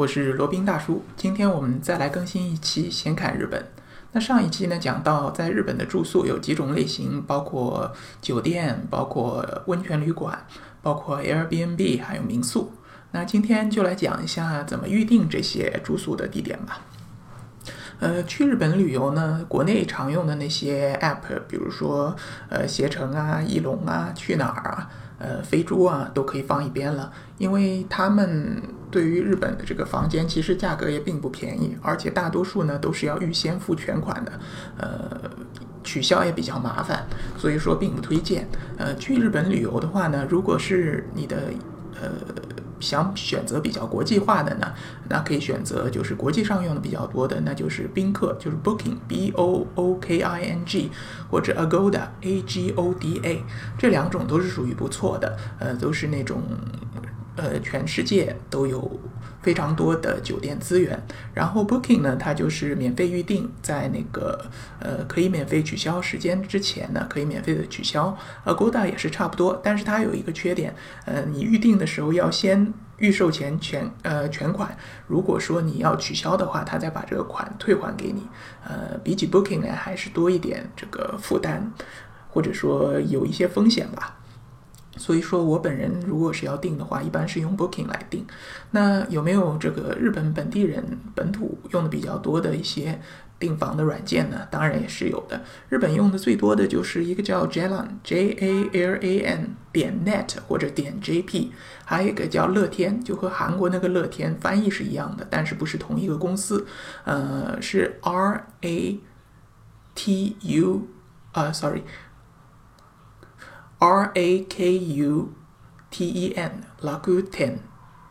我是罗宾大叔。今天我们再来更新一期《闲侃日本》。那上一期呢，讲到在日本的住宿有几种类型，包括酒店、包括温泉旅馆、包括 Airbnb，还有民宿。那今天就来讲一下怎么预定这些住宿的地点吧。呃，去日本旅游呢，国内常用的那些 App，比如说呃携程啊、翼龙啊、去哪儿啊。呃，飞猪啊，都可以放一边了，因为他们对于日本的这个房间，其实价格也并不便宜，而且大多数呢都是要预先付全款的，呃，取消也比较麻烦，所以说并不推荐。呃，去日本旅游的话呢，如果是你的呃。想选择比较国际化的呢，那可以选择就是国际上用的比较多的，那就是宾客，就是 Booking，B O O K I N G，或者 Agoda，A G O D A，这两种都是属于不错的，呃，都是那种。呃，全世界都有非常多的酒店资源。然后 Booking 呢，它就是免费预订，在那个呃可以免费取消时间之前呢，可以免费的取消。Agoda 也是差不多，但是它有一个缺点，呃，你预订的时候要先预售前全呃全款。如果说你要取消的话，他再把这个款退还给你。呃，比起 Booking 呢，还是多一点这个负担，或者说有一些风险吧。所以说我本人如果是要订的话，一般是用 Booking 来订。那有没有这个日本本地人本土用的比较多的一些订房的软件呢？当然也是有的。日本用的最多的就是一个叫 Jalan，J A L A N 点 net 或者点 J P，还有一个叫乐天，就和韩国那个乐天翻译是一样的，但是不是同一个公司。呃，是 R A T U，啊，sorry。R A K U T E N Rakuten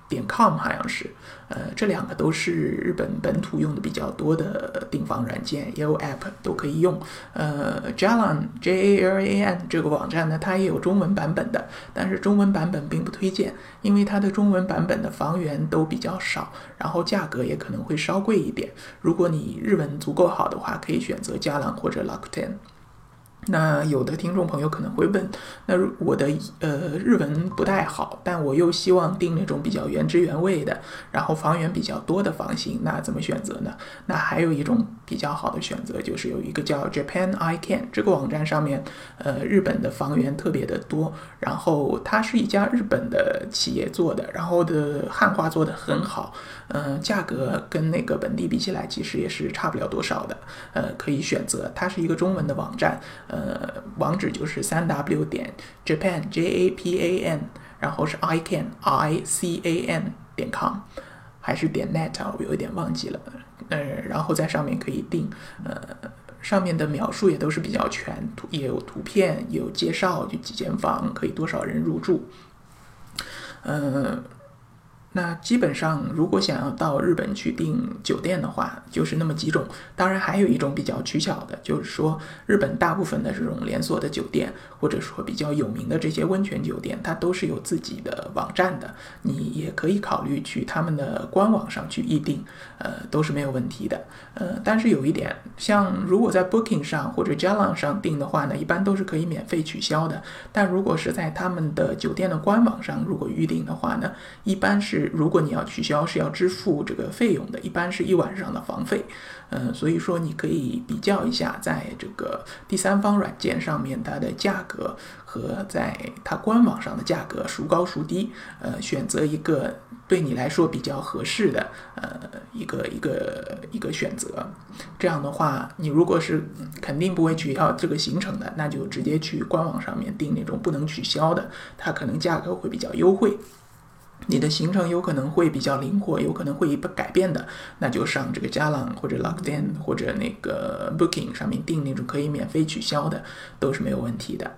点 com 好像是，呃，这两个都是日本本土用的比较多的订房软件，也有 App 都可以用。呃，Jalan J A L A N 这个网站呢，它也有中文版本的，但是中文版本并不推荐，因为它的中文版本的房源都比较少，然后价格也可能会稍贵一点。如果你日文足够好的话，可以选择 Jalan 或者 Rakuten。那有的听众朋友可能会问，那我的呃日文不太好，但我又希望订那种比较原汁原味的，然后房源比较多的房型，那怎么选择呢？那还有一种比较好的选择，就是有一个叫 Japan I Can 这个网站上面，呃，日本的房源特别的多，然后它是一家日本的企业做的，然后的汉化做的很好，嗯，价格跟那个本地比起来，其实也是差不了多少的，呃，可以选择，它是一个中文的网站。呃，网址就是三 w 点 japan j a p a n，然后是 i can i c a n 点 com，还是点 net 啊？我有一点忘记了。呃，然后在上面可以订，呃，上面的描述也都是比较全，图也有图片，也有介绍，就几间房可以多少人入住，嗯。那基本上，如果想要到日本去订酒店的话，就是那么几种。当然，还有一种比较取巧的，就是说日本大部分的这种连锁的酒店，或者说比较有名的这些温泉酒店，它都是有自己的网站的。你也可以考虑去他们的官网上去预订，呃，都是没有问题的。呃，但是有一点，像如果在 Booking 上或者 Jalan 上订的话呢，一般都是可以免费取消的。但如果是在他们的酒店的官网上如果预订的话呢，一般是。如果你要取消，是要支付这个费用的，一般是一晚上的房费。嗯，所以说你可以比较一下，在这个第三方软件上面它的价格和在它官网上的价格孰高孰低，呃，选择一个对你来说比较合适的呃一个一个一个选择。这样的话，你如果是肯定不会取消这个行程的，那就直接去官网上面订那种不能取消的，它可能价格会比较优惠。你的行程有可能会比较灵活，有可能会不改变的，那就上这个 Jalan 或者 Lockdown 或者那个 Booking 上面订那种可以免费取消的，都是没有问题的。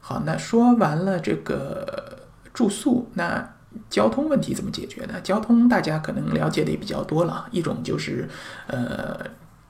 好，那说完了这个住宿，那交通问题怎么解决呢？交通大家可能了解的也比较多了，一种就是呃。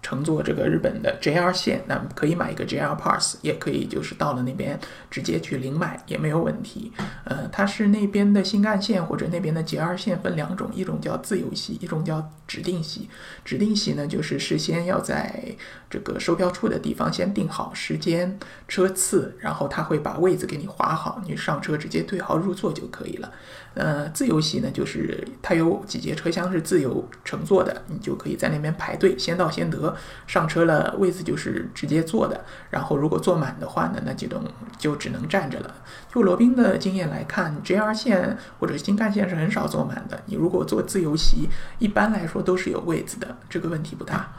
乘坐这个日本的 JR 线，那可以买一个 JR Pass，也可以就是到了那边直接去领买也没有问题。呃，它是那边的新干线或者那边的 JR 线分两种，一种叫自由席，一种叫指定席。指定席呢，就是事先要在这个售票处的地方先定好时间、车次，然后他会把位子给你划好，你上车直接对号入座就可以了。呃，自由席呢，就是它有几节车厢是自由乘坐的，你就可以在那边排队，先到先得。上车了，位子就是直接坐的。然后如果坐满的话呢，那这种就只能站着了。就罗宾的经验来看，JR 线或者新干线是很少坐满的。你如果坐自由席，一般来说都是有位子的，这个问题不大。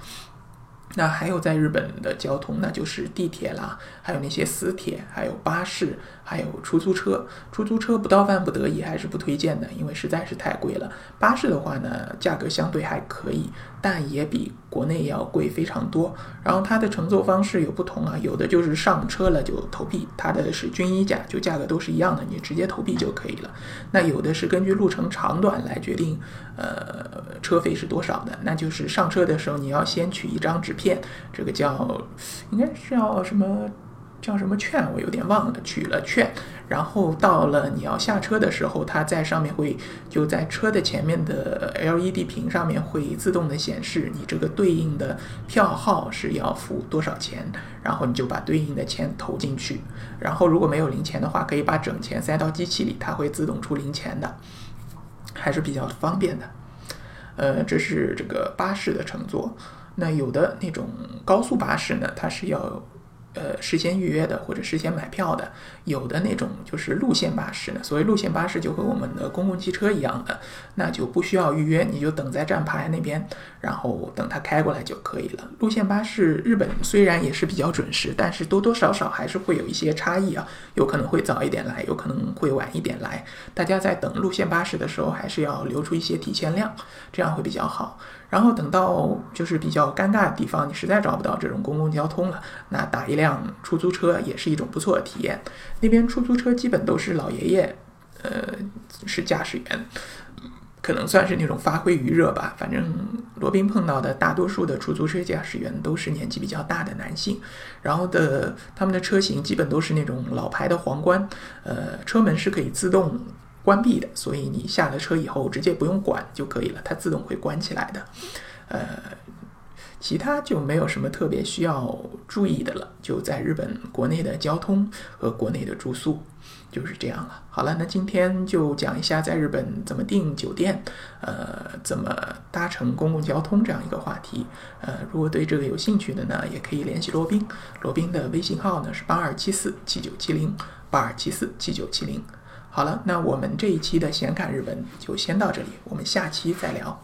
那还有在日本的交通，那就是地铁啦，还有那些私铁，还有巴士，还有出租车。出租车不到万不得已还是不推荐的，因为实在是太贵了。巴士的话呢，价格相对还可以，但也比国内要贵非常多。然后它的乘坐方式有不同啊，有的就是上车了就投币，它的是均一价，就价格都是一样的，你直接投币就可以了。那有的是根据路程长短来决定，呃，车费是多少的。那就是上车的时候你要先取一张纸片。这个叫，应该是叫什么，叫什么券？我有点忘了。取了券，然后到了你要下车的时候，它在上面会就在车的前面的 LED 屏上面会自动的显示你这个对应的票号是要付多少钱，然后你就把对应的钱投进去。然后如果没有零钱的话，可以把整钱塞到机器里，它会自动出零钱的，还是比较方便的。呃，这是这个巴士的乘坐。那有的那种高速巴士呢，它是要。呃，事先预约的或者事先买票的，有的那种就是路线巴士呢。所谓路线巴士就和我们的公共汽车一样的，那就不需要预约，你就等在站牌那边，然后等它开过来就可以了。路线巴士日本虽然也是比较准时，但是多多少少还是会有一些差异啊，有可能会早一点来，有可能会晚一点来。大家在等路线巴士的时候，还是要留出一些提前量，这样会比较好。然后等到就是比较尴尬的地方，你实在找不到这种公共交通了，那打一辆出租车也是一种不错的体验。那边出租车基本都是老爷爷，呃，是驾驶员，可能算是那种发挥余热吧。反正罗宾碰到的大多数的出租车驾驶员都是年纪比较大的男性，然后的他们的车型基本都是那种老牌的皇冠，呃，车门是可以自动。关闭的，所以你下了车以后直接不用管就可以了，它自动会关起来的。呃，其他就没有什么特别需要注意的了。就在日本国内的交通和国内的住宿就是这样了。好了，那今天就讲一下在日本怎么订酒店，呃，怎么搭乘公共交通这样一个话题。呃，如果对这个有兴趣的呢，也可以联系罗宾，罗宾的微信号呢是八二七四七九七零八二七四七九七零。好了，那我们这一期的显侃日文就先到这里，我们下期再聊。